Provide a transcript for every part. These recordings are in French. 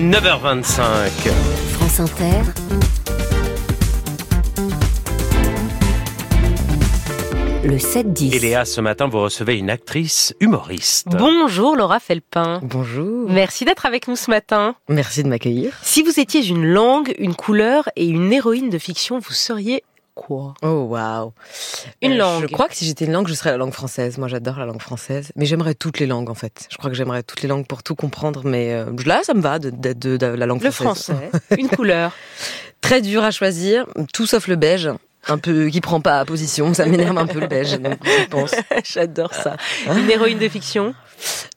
9h25. France Inter. Le 7-10. Et Léa, ce matin, vous recevez une actrice humoriste. Bonjour Laura Felpin. Bonjour. Merci d'être avec nous ce matin. Merci de m'accueillir. Si vous étiez une langue, une couleur et une héroïne de fiction, vous seriez quoi Oh waouh. Une langue. Je crois que si j'étais une langue, je serais la langue française. Moi, j'adore la langue française. Mais j'aimerais toutes les langues en fait. Je crois que j'aimerais toutes les langues pour tout comprendre. Mais euh, là, ça me va de, de, de, de la langue Le française. français. une couleur. Très dur à choisir. Tout sauf le beige. Un peu qui prend pas position. Ça m'énerve un peu le beige. Donc, je pense. J'adore ça. Une héroïne de fiction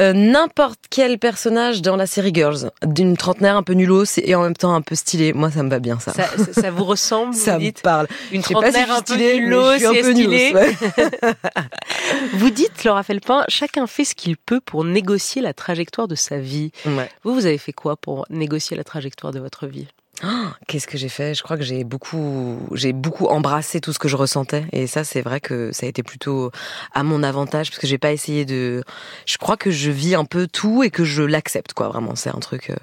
Euh, N'importe quel personnage dans la série Girls, d'une trentenaire un peu nulos et en même temps un peu stylé. Moi, ça me va bien ça. ça, ça- ça vous ressemble Ça vous me dites parle. Une si trentenaire un peu stylée, je suis un et peu stylée. nulos, ouais. Vous dites, Laura Felpin, chacun fait ce qu'il peut pour négocier la trajectoire de sa vie. Ouais. Vous, vous avez fait quoi pour négocier la trajectoire de votre vie? Qu'est-ce que j'ai fait? Je crois que j'ai beaucoup, j'ai beaucoup embrassé tout ce que je ressentais, et ça, c'est vrai que ça a été plutôt à mon avantage parce que j'ai pas essayé de. Je crois que je vis un peu tout et que je l'accepte, quoi. Vraiment, c'est un truc. euh,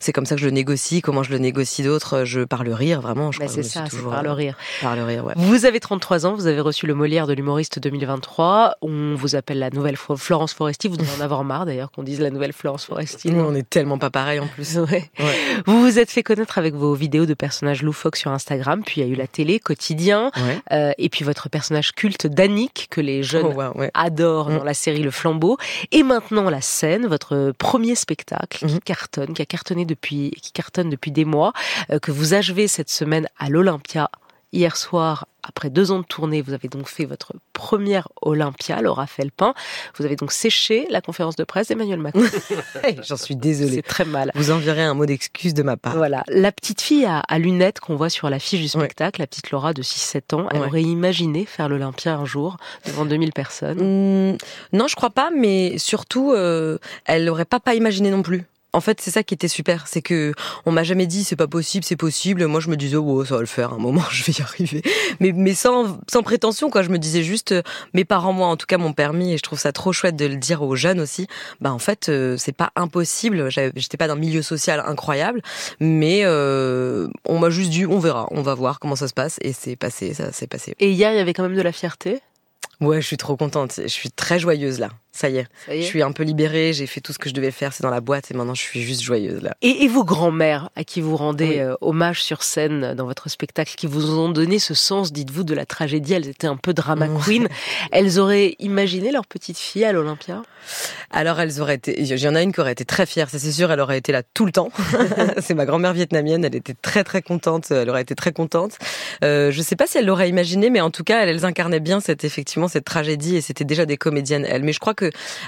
C'est comme ça que je le négocie. Comment je le négocie d'autres Je par le rire, vraiment. Je Bah, C'est ça, toujours par le rire. par le rire, ouais. Vous avez 33 ans, vous avez reçu le Molière de l'humoriste 2023. On vous appelle la nouvelle Flo- Florence Foresti. Vous devez en avoir marre d'ailleurs qu'on dise la nouvelle Florence Foresti. Nous, on est tellement pas pareil en plus. Ouais. Ouais. Vous vous êtes fait connaître avec vos vidéos de personnages loufoques sur Instagram, puis il y a eu la télé, quotidien, Ouais. euh, et puis votre personnage culte d'Annick que les jeunes Oh, wow, ouais. adorent Mm. dans la série Le Flambeau. Et maintenant la scène, votre premier spectacle qui Mhm. cartonne, qui a cartonné depuis, qui cartonne depuis des mois, euh, que vous achevez cette semaine à l'Olympia. Hier soir, après deux ans de tournée, vous avez donc fait votre première Olympia, Laura Felpin. Vous avez donc séché la conférence de presse d'Emmanuel Macron. J'en suis désolée. C'est très mal. Vous enverrez un mot d'excuse de ma part. Voilà, la petite fille à, à lunettes qu'on voit sur l'affiche du spectacle, la petite Laura de 6-7 ans, elle Ouais. aurait imaginé faire l'Olympia un jour devant 2000 personnes. Hum, non, je crois pas, mais surtout, euh, elle n'aurait pas pas imaginé non plus. En fait, c'est ça qui était super, c'est que on m'a jamais dit c'est pas possible, c'est possible. Moi, je me disais oh ça va le faire, un moment je vais y arriver. Mais mais sans sans prétention quoi. Je me disais juste euh, mes parents moi en tout cas m'ont permis et je trouve ça trop chouette de le dire aux jeunes aussi. Bah en fait euh, c'est pas impossible. J'étais pas d'un milieu social incroyable, mais euh, on m'a juste dit on verra, on va voir comment ça se passe et c'est passé, ça s'est passé. Et hier, il y avait quand même de la fierté? Ouais, je suis trop contente. Je suis très joyeuse là. Ça y est. Ça y est. Je suis un peu libérée, j'ai fait tout ce que je devais faire, c'est dans la boîte et maintenant je suis juste joyeuse là. Et, et vos grands-mères, à qui vous rendez Oui. euh, hommage sur scène euh, dans votre spectacle, qui vous ont donné ce sens, dites-vous, de la tragédie, elles étaient un peu drama queen, elles auraient imaginé leur petite fille à l'Olympia? Alors elles auraient été, il y en a une qui aurait été très fière, ça c'est sûr, elle aurait été là tout le temps. c'est ma grand-mère vietnamienne, elle était très très contente, elle aurait été très contente. Euh, je sais pas si elle l'aurait imaginé, mais en tout cas elles, elles incarnaient bien cette effectivement cette tragédie et c'était déjà des comédiennes elles. Mais je crois que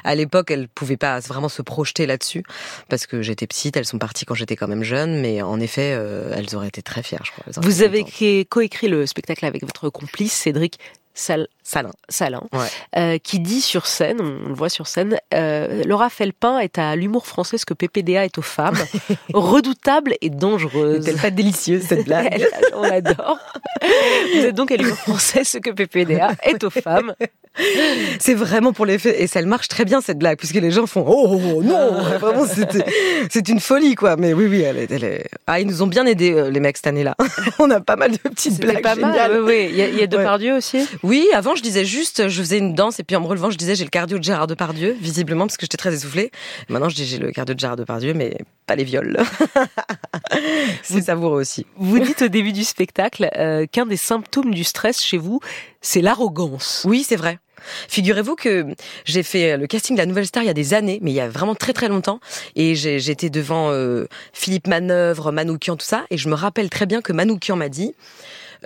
à l'époque elles pouvaient pas vraiment se projeter là-dessus parce que j'étais petite, elles sont parties quand j'étais quand même jeune, mais en effet euh, elles auraient été très fières, je crois. Vous avez coécrit le spectacle avec votre complice, Cédric Sal Salin. Salin, Ouais. euh, qui dit sur scène, on le voit sur scène, euh, Laura Felpin est à l'humour français ce que PPDA est aux femmes, redoutable et dangereuse. N'est-elle pas délicieuse cette blague Elle- on l'adore. Vous êtes donc à l'humour français ce que PPDA est aux femmes. C'est vraiment pour les faits et ça marche très bien cette blague puisque les gens font oh, oh, non vraiment c'était c'est une folie quoi mais oui oui elle est, elle est- ah ils nous ont bien aidés euh, les mecs cette année-là on a pas mal de petites blagues pas géniales. mal. Oui. Il y a, y a Ouais. Depardieu aussi? oui avant je disais juste je faisais une danse et puis en me relevant je disais j'ai le cardio de Gérard Depardieu visiblement parce que j'étais très essoufflée maintenant je dis j'ai le cardio de Gérard Depardieu mais pas les viols c'est savoureux aussi Vous dites au début du spectacle euh, qu'un des symptômes du stress chez vous, c'est l'arrogance. Oui, c'est vrai. Figurez-vous que j'ai fait le casting de la Nouvelle Star il y a des années, mais il y a vraiment très très longtemps, et j'étais devant euh, Philippe Manœuvre, Manoukian, tout ça, et je me rappelle très bien que Manoukian m'a dit.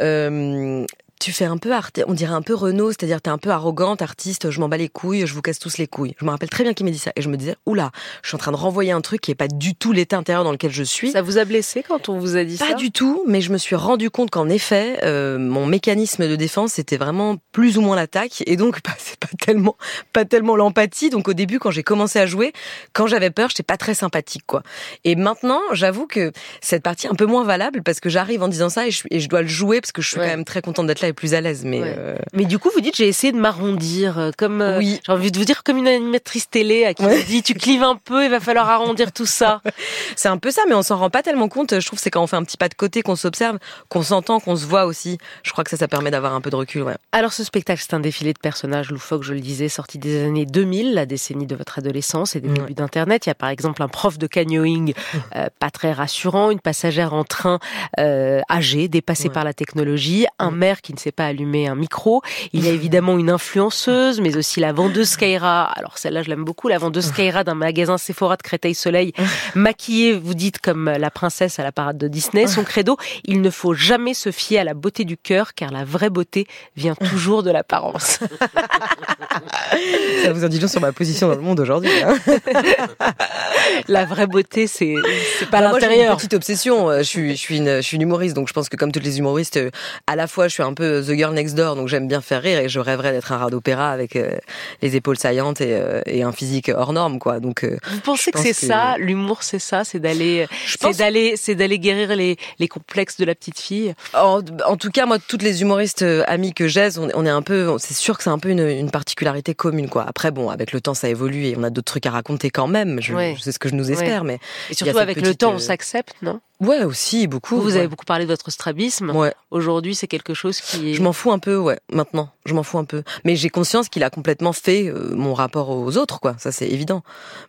euh, tu fais un peu art, on dirait un peu Renault, c'est-à-dire t'es un peu arrogante, artiste, je m'en bats les couilles, je vous casse tous les couilles. Je me rappelle très bien qu'il m'a dit ça, et je me disais, oula, je suis en train de renvoyer un truc qui est pas du tout l'état intérieur dans lequel je suis. Ça vous a blessé quand on vous a dit Pas ça? du tout, mais je me suis rendu compte qu'en effet, euh, mon mécanisme de défense c'était vraiment plus ou moins l'attaque, et donc bah, c'est pas tellement, pas tellement l'empathie. Donc au début, quand j'ai commencé à jouer, quand j'avais peur, j'étais pas très sympathique, quoi. Et maintenant, j'avoue que cette partie est un peu moins valable parce que j'arrive en disant ça et je, et je dois le jouer parce que je suis Ouais. quand même très contente d'être là serais plus à l'aise. Mais Ouais. euh, Mais du coup, vous dites, j'ai essayé de m'arrondir, euh, comme, euh, Oui. j'ai envie de vous dire, comme une animatrice télé à qui Ouais. on dit, tu clives un peu, il va falloir arrondir tout ça. c'est un peu ça, mais on s'en rend pas tellement compte. Je trouve que c'est quand on fait un petit pas de côté, qu'on s'observe, qu'on s'entend, qu'on se voit aussi. Je crois que ça, ça permet d'avoir un peu de recul. Ouais. Alors, ce spectacle, c'est un défilé de personnages loufoques, je le disais, sorti des années 2000, la décennie de votre adolescence et des Ouais. débuts d'Internet. Il y a par exemple un prof de canyoning euh, pas très rassurant, une passagère en train euh, âgée, dépassée Ouais. par la technologie, un maire qui ne sait pas allumer un micro. Il y a évidemment une influenceuse, mais aussi la vendeuse Skyra. Alors celle-là, je l'aime beaucoup, la vendeuse Skyra d'un magasin Sephora de Créteil-Soleil, maquillée, vous dites, comme la princesse à la parade de Disney. Son credo, il ne faut jamais se fier à la beauté du cœur, car la vraie beauté vient toujours de l'apparence. Ça vous en dit long sur ma position dans le monde aujourd'hui. hein. La vraie beauté, c'est pas Bah, l'intérieur. petite obsession. euh, Je suis, je suis une, je suis une humoriste, donc je pense que comme toutes les humoristes, euh, à la fois je suis un peu the girl next door, donc j'aime bien faire rire et je rêverais d'être un rat d'opéra avec euh, les épaules saillantes et, euh, et un physique hors norme, quoi. Donc euh, Vous pensez que c'est que- ça, l'humour, c'est ça, c'est d'aller, c'est d'aller, c'est d'aller guérir les, les complexes de la petite fille? en, en tout cas, moi, toutes les humoristes amis que j'ai, on, on est un peu, c'est sûr que c'est un peu une, une particularité commune, quoi. Après, bon, avec le temps, ça évolue et on a d'autres trucs à raconter quand même. Je, Ouais. je sais ce que je nous espère, mais Et surtout avec le temps, on s'accepte, non? Ouais, aussi beaucoup. Vous, avez beaucoup parlé de votre strabisme. Ouais. Aujourd'hui, c'est quelque chose qui est. Je m'en fous un peu, ouais, maintenant. Je m'en fous un peu. Mais j'ai conscience qu'il a complètement fait euh, mon rapport aux autres, quoi. Ça, c'est évident.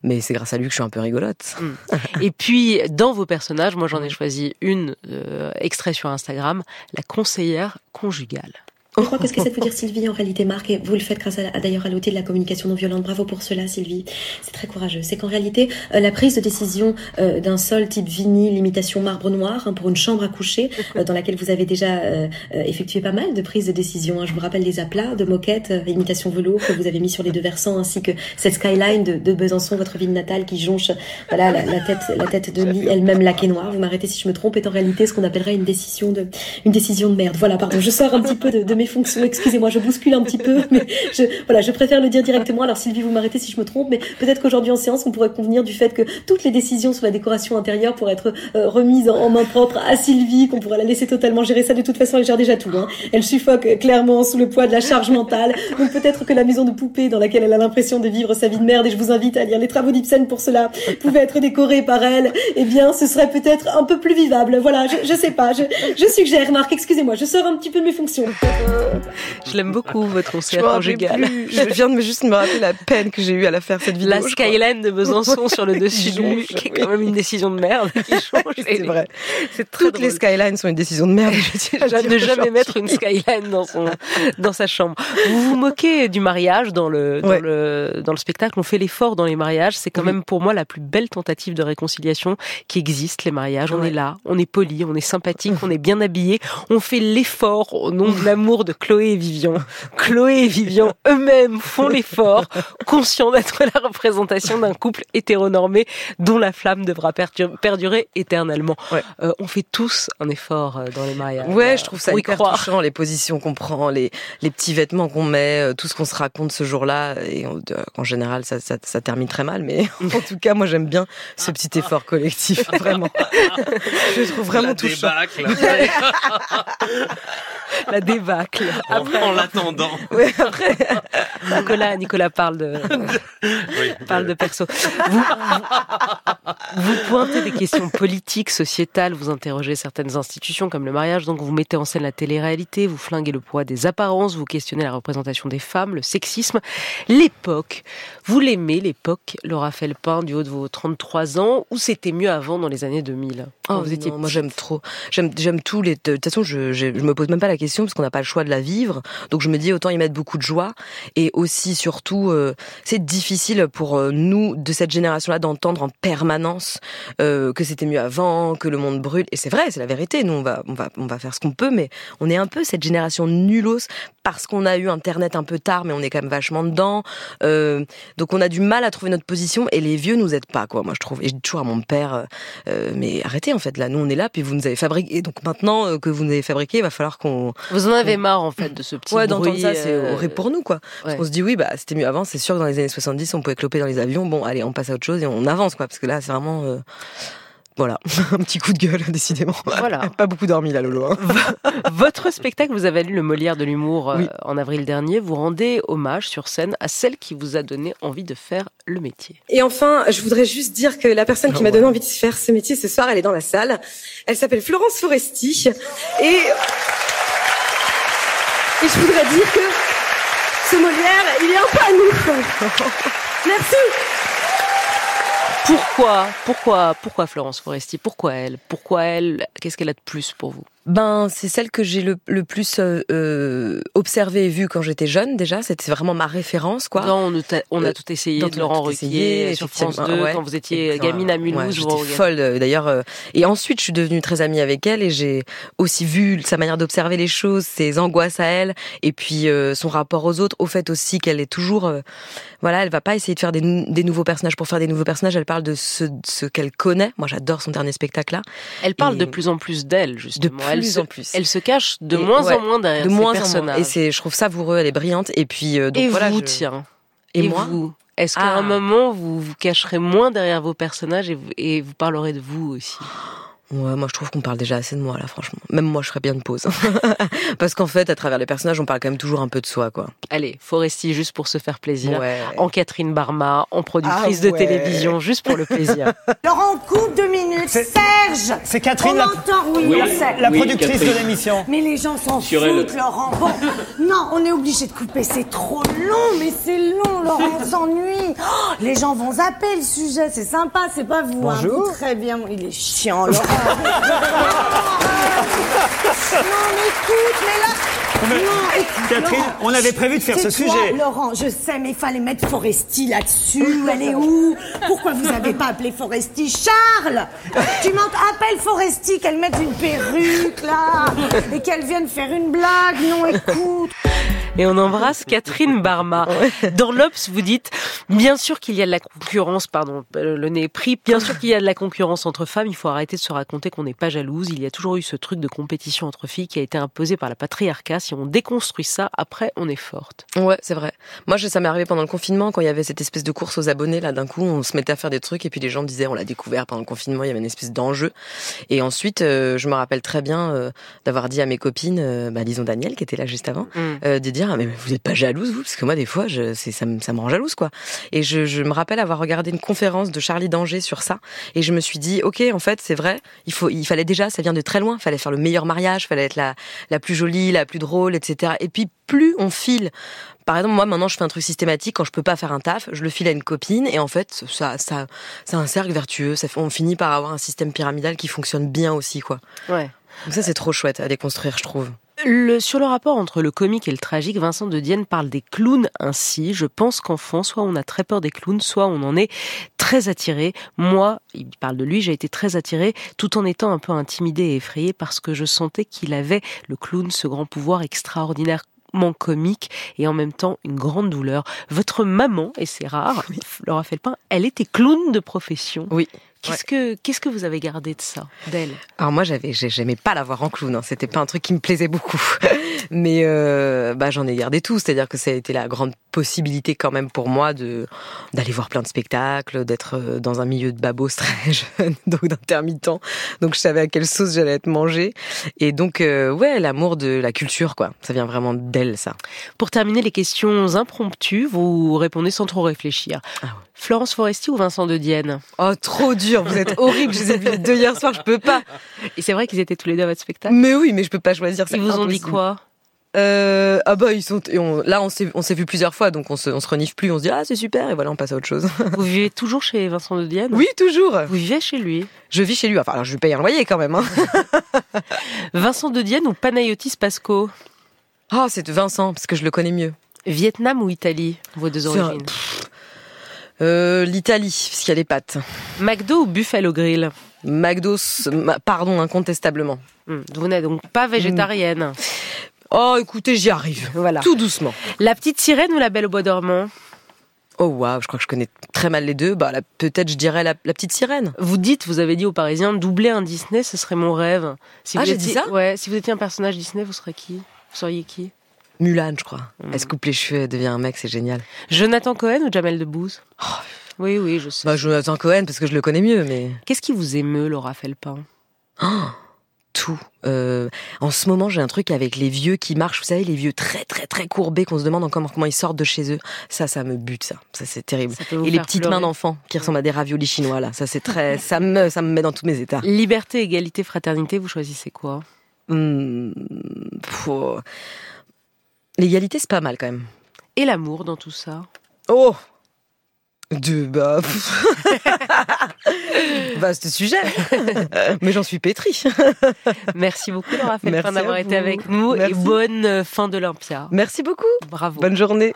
Mais c'est grâce à lui que je suis un peu rigolote. Et puis, dans vos personnages, moi, j'en ai choisi une euh, extrait sur Instagram, la conseillère conjugale. Je crois que ce qu'essaie de vous dire Sylvie, en réalité, Marc, et vous le faites grâce à, d'ailleurs à l'outil de la communication non violente, bravo pour cela Sylvie, c'est très courageux. C'est qu'en réalité, euh, la prise de décision euh, d'un sol type vinyle, imitation marbre noir, hein, pour une chambre à coucher, euh, dans laquelle vous avez déjà euh, euh, effectué pas mal de prises de décision. hein. Je vous rappelle les aplats de moquette, euh, imitation velours que vous avez mis sur les deux versants, ainsi que cette skyline de, de Besançon, votre ville natale, qui jonche voilà, la, tête, la tête de lit, elle-même laquée noire. Vous m'arrêtez si je me trompe, est en réalité ce qu'on appellerait une décision de, une décision de merde. Voilà, pardon, je sors un petit peu de fonctions. Excusez-moi, je bouscule un petit peu, mais je, voilà, je préfère le dire directement. Alors Sylvie, vous m'arrêtez si je me trompe, mais peut-être qu'aujourd'hui en séance, on pourrait convenir du fait que toutes les décisions sur la décoration intérieure pourraient être euh, remises en, en main propre à Sylvie, qu'on pourrait la laisser totalement gérer ça. De toute façon, elle gère déjà tout. Hein. Elle suffoque euh, clairement sous le poids de la charge mentale. Donc peut-être que la maison de poupée dans laquelle elle a l'impression de vivre sa vie de merde, et je vous invite à lire les travaux d'Ibsen pour cela, pouvait être décorée par elle. Eh bien, ce serait peut-être un peu plus vivable. Voilà, je, je sais pas. Je, je suggère, Marc. Excusez-moi, je sors un petit peu de mes fonctions. Je l'aime beaucoup, votre conjugale. plus. Je viens de me juste me rappeler la peine que j'ai eue à la faire cette vidéo. La skyline de Besançon sur le dessus du jonche, qui est quand même une décision de merde. Qui change. C'est vrai. C'est Toutes les skylines sont une décision de merde. je ne jamais mettre une skyline dans son dans sa chambre. Vous vous moquez du mariage dans le dans Ouais. le dans le spectacle. On fait l'effort dans les mariages. C'est quand Oui. même pour moi la plus belle tentative de réconciliation qui existe. Les mariages. On est là, on est poli, on est sympathique, on est bien habillé. On fait l'effort au nom de l'amour de Chloé et Vivian. Chloé et Vivian eux-mêmes font l'effort, conscients d'être la représentation d'un couple hétéronormé dont la flamme devra perdu- perdurer éternellement. Ouais. Euh, on fait tous un effort euh, dans les mariages. Ouais, je trouve ça hyper croire. touchant, les positions qu'on prend, les, les petits vêtements qu'on met, euh, tout ce qu'on se raconte ce jour-là. Et on- en général, ça, ça, ça termine très mal, mais en tout cas, moi, j'aime bien ce petit effort collectif, vraiment. je le trouve vraiment La touchant. la débâcle. en, en l'attendant. Ouais, après, Nicolas, Nicolas parle de, Oui. parle de perso. Vous, pointez des questions politiques, sociétales, vous interrogez certaines institutions comme le mariage, donc vous mettez en scène la télé-réalité, vous flinguez le poids des apparences, vous questionnez la représentation des femmes, le sexisme, l'époque. Vous l'aimez, l'époque, Laura Felpin, du haut de vos 33 ans, ou c'était mieux avant dans les années 2000 quand Oh vous étiez non, moi j'aime trop. J'aime j'aime tous les. De toute façon, je, je je me pose même pas la question parce qu'on n'a pas le choix de la vivre. Donc je me dis autant y mettre beaucoup de joie et aussi surtout euh, c'est difficile pour euh, nous de cette génération-là d'entendre en permanence euh, que c'était mieux avant, que le monde brûle. Et c'est vrai, c'est la vérité. Nous on va on va on va faire ce qu'on peut, mais on est un peu cette génération nulos parce qu'on a eu Internet un peu tard, mais on est quand même vachement dedans. Donc on a du mal à trouver notre position et les vieux nous aident pas quoi. Moi je trouve. Et je dis toujours à mon père, mais arrêtez en fait là, nous on est là puis vous nous avez fabriqué. Donc maintenant que vous nous avez fabriqué, il va falloir qu'on Vous en avez marre, en fait, de ce petit ouais d'entendre bruit. ça, c'est euh, horrible pour nous quoi. ouais. On se dit oui bah c'était mieux avant. C'est sûr que dans les années 70 on pouvait cloper dans les avions. Bon allez on passe à autre chose et on avance quoi parce que là c'est vraiment euh, voilà, un petit coup de gueule, décidément. Voilà. Pas beaucoup dormi là, Lolo. hein. Votre spectacle, vous avez lu le Molière de l'humour euh, Oui. en avril dernier. Vous rendez hommage sur scène à celle qui vous a donné envie de faire le métier. Et enfin, je voudrais juste dire que la personne qui m'a donné envie de faire ce métier ce soir, elle est dans la salle. Elle s'appelle Florence Foresti. Et, et je voudrais dire que ce Molière, il est un peu à nous. Merci. Pourquoi, pourquoi, pourquoi Florence Foresti? Pourquoi elle? Pourquoi elle? Qu'est-ce qu'elle a de plus pour vous? Ben, c'est celle que j'ai le, le plus euh, euh, observée et vue quand j'étais jeune déjà. C'était vraiment ma référence, quoi. Non, on, a- on a Euh, tout essayé de Laurent Ruquier sur France 2 effectivement, ouais. quand vous étiez Et, gamine à ouais, Mulhouse. vous J'étais folle euh, d'ailleurs. Et ensuite, je suis devenue très amie avec elle et j'ai aussi vu sa manière d'observer les choses, ses angoisses à elle, et puis euh, son rapport aux autres. Au fait aussi qu'elle est toujours, euh, voilà, elle va pas essayer de faire des, des nouveaux personnages pour faire des nouveaux personnages. Elle parle de ce, ce qu'elle connaît. Moi, j'adore son dernier spectacle là. Elle parle Et- de plus en plus d'elle, De justement. Plus elle se, en plus. Elle se cache de Et moins ouais, en moins derrière de moins en personnages. moins. Et c'est, je trouve savoureux. Elle est brillante. Et puis euh, donc Et voilà. vous, je- tiens. Et, moi. vous Est-ce qu'à Ah. un moment, vous vous cacherez moins derrière vos personnages et vous, et vous parlerez de vous aussi? Ouais, moi je trouve qu'on parle déjà assez de moi là, franchement. Même moi, je ferais bien une pause. Parce qu'en fait, à travers les personnages, on parle quand même toujours un peu de soi, quoi. Allez, Foresti, juste pour se faire plaisir. Ouais. En Catherine Barma, en productrice Ah de ouais. télévision, juste pour le plaisir. Laurent, coupe deux minutes. Serge C'est Catherine, On la, entend, oui, Oui. on sait. la Oui, productrice Catherine. de l'émission. Mais les gens s'en Sur foutent, elle. Laurent. Bon, non, on est obligé de couper. C'est trop long, mais c'est long, Laurent. On s'ennuie. Oh, les gens vont zapper le sujet. C'est sympa, c'est pas vous. hein. Bonjour. Vous, Très bien. Il est chiant, Laurent. Non, mais écoute, mais là. Non, écoute, Catherine, Laurent, on avait prévu de faire ce toi, sujet. Laurent, je sais, mais il fallait mettre Foresti là-dessus. Elle est où? Pourquoi vous avez pas appelé Foresti? Charles Tu m'entends Appelle Foresti, qu'elle mette une perruque là et qu'elle vienne faire une blague. Non, écoute. Et on embrasse Catherine Barma. Dans l'Obs, vous dites, bien sûr qu'il y a de la concurrence, pardon, euh, le nez est pris, bien sûr qu'il y a de la concurrence entre femmes, il faut arrêter de se raconter qu'on n'est pas jalouse. Il y a toujours eu ce truc de compétition entre filles qui a été imposé par la patriarcat. Si on déconstruit ça, après, on est forte. Ouais, c'est vrai. Moi, ça m'est arrivé pendant le confinement, quand il y avait cette espèce de course aux abonnés, là, d'un coup, on se mettait à faire des trucs, et puis les gens disaient, on l'a découvert pendant le confinement, il y avait une espèce d'enjeu. Et ensuite, euh, je me rappelle très bien euh, d'avoir dit à mes copines, euh, bah, disons Daniel, qui était là juste avant, Mm. de dire, ah, mais vous n'êtes pas jalouse, vous? Parce que moi, des fois, je, c'est, ça, me, ça me rend jalouse, quoi. Et je, je me rappelle avoir regardé une conférence de Charlie Danger sur ça, et je me suis dit, ok, en fait, c'est vrai, il, faut, il fallait déjà, ça vient de très loin, il fallait faire le meilleur mariage, il fallait être la, la plus jolie, la plus drôle, etc. Et puis, plus on file par exemple, moi maintenant, je fais un truc systématique quand je peux pas faire un taf, je le file à une copine et en fait, ça, ça, c'est un cercle vertueux. Ça fait, on finit par avoir un système pyramidal qui fonctionne bien aussi, quoi. Ouais. Donc ça, c'est trop chouette à déconstruire, je trouve. Le, sur le rapport entre le comique et le tragique, Vincent de Dienne parle des clowns ainsi. Je pense qu'enfant, soit on a très peur des clowns, soit on en est très attiré. Moi, il parle de lui, j'ai été très attiré, tout en étant un peu intimidé et effrayé parce que je sentais qu'il avait, le clown, ce grand pouvoir extraordinaire comique et en même temps une grande douleur. Votre maman, et c'est rare, Laura Felpin, elle était clown de profession. Oui. Qu'est-ce que qu'est-ce que vous avez gardé de ça, d'elle? Alors moi, j'avais, j'ai- j'aimais pas la voir en clown. Hein. C'était pas un truc qui me plaisait beaucoup. Mais euh, bah j'en ai gardé tout. C'est-à-dire que ça a été la grande possibilité quand même pour moi de d'aller voir plein de spectacles, d'être euh, dans un milieu de babos très jeune, donc d'intermittent. Donc je savais à quelle sauce j'allais être mangée. Et donc euh, ouais, l'amour de la culture, quoi. Ça vient vraiment d'elle, ça. Pour terminer les questions impromptues, vous répondez sans trop réfléchir. Ah ouais. Florence Foresti ou Vincent de Dienne? Oh, trop dur. Vous êtes horrible. Je les ai vus les deux hier soir. Je peux pas. Et c'est vrai qu'ils étaient tous les deux à votre spectacle? Mais oui, mais je peux pas choisir. c'est Ils vous ont dit impossible. quoi? Euh, ah bah ils sont et on- là on s'est on s'est vu plusieurs fois donc on se on se renifle plus on se dit ah c'est super et voilà on passe à autre chose. Vous vivez toujours chez Vincent de Dienne? Oui toujours. Vous vivez chez lui? Je vis chez lui enfin alors je lui paye un loyer quand même hein. Vincent de Dienne ou Panayotis Pasco? Ah c'est Vincent parce que je le connais mieux. Vietnam ou Italie Vos deux un- origines? Euh, L'Italie parce qu'il y a les pâtes. McDo ou Buffalo Grill? McDo pardon incontestablement. Hmm, Vous n'êtes donc pas végétarienne. Oh écoutez j'y arrive. Voilà. Tout doucement. La petite sirène ou la belle au bois dormant? Oh waouh je crois que je connais très mal les deux bah peut-être je dirais la, la petite sirène. Vous dites, vous avez dit aux Parisiens, doubler un Disney, ce serait mon rêve. Si Ah, j'ai dit ça? Ouais, si vous étiez un personnage Disney, vous serez qui? Vous seriez qui? Mulan je crois. Mm. Elle se coupe les cheveux elle devient un mec c'est génial. Jonathan Cohen ou Jamel Debbouze? Oui, oui, je sais. Bah, Jonathan Cohen, parce que je le connais mieux, mais Qu'est-ce qui vous émeut, Laura Felpin? Tout. Euh, en ce moment, j'ai un truc avec les vieux qui marchent, vous savez, les vieux très très très courbés qu'on se demande encore comment ils sortent de chez eux. Ça, ça me bute, ça. Ça, c'est terrible. Ça Et les petites pleurer. mains d'enfants qui ressemblent à des raviolis chinois, là. Ça, c'est très, ça me, ça me met dans tous mes états. Liberté, égalité, fraternité, vous choisissez quoi? Hum. L'égalité, c'est pas mal quand même. Et l'amour dans tout ça? Oh de bah vaste sujet mais j'en suis pétrie Merci beaucoup, Laura à d'avoir été avec nous. Merci. Et bonne euh, fin d'Olympia. merci beaucoup Bravo. bonne journée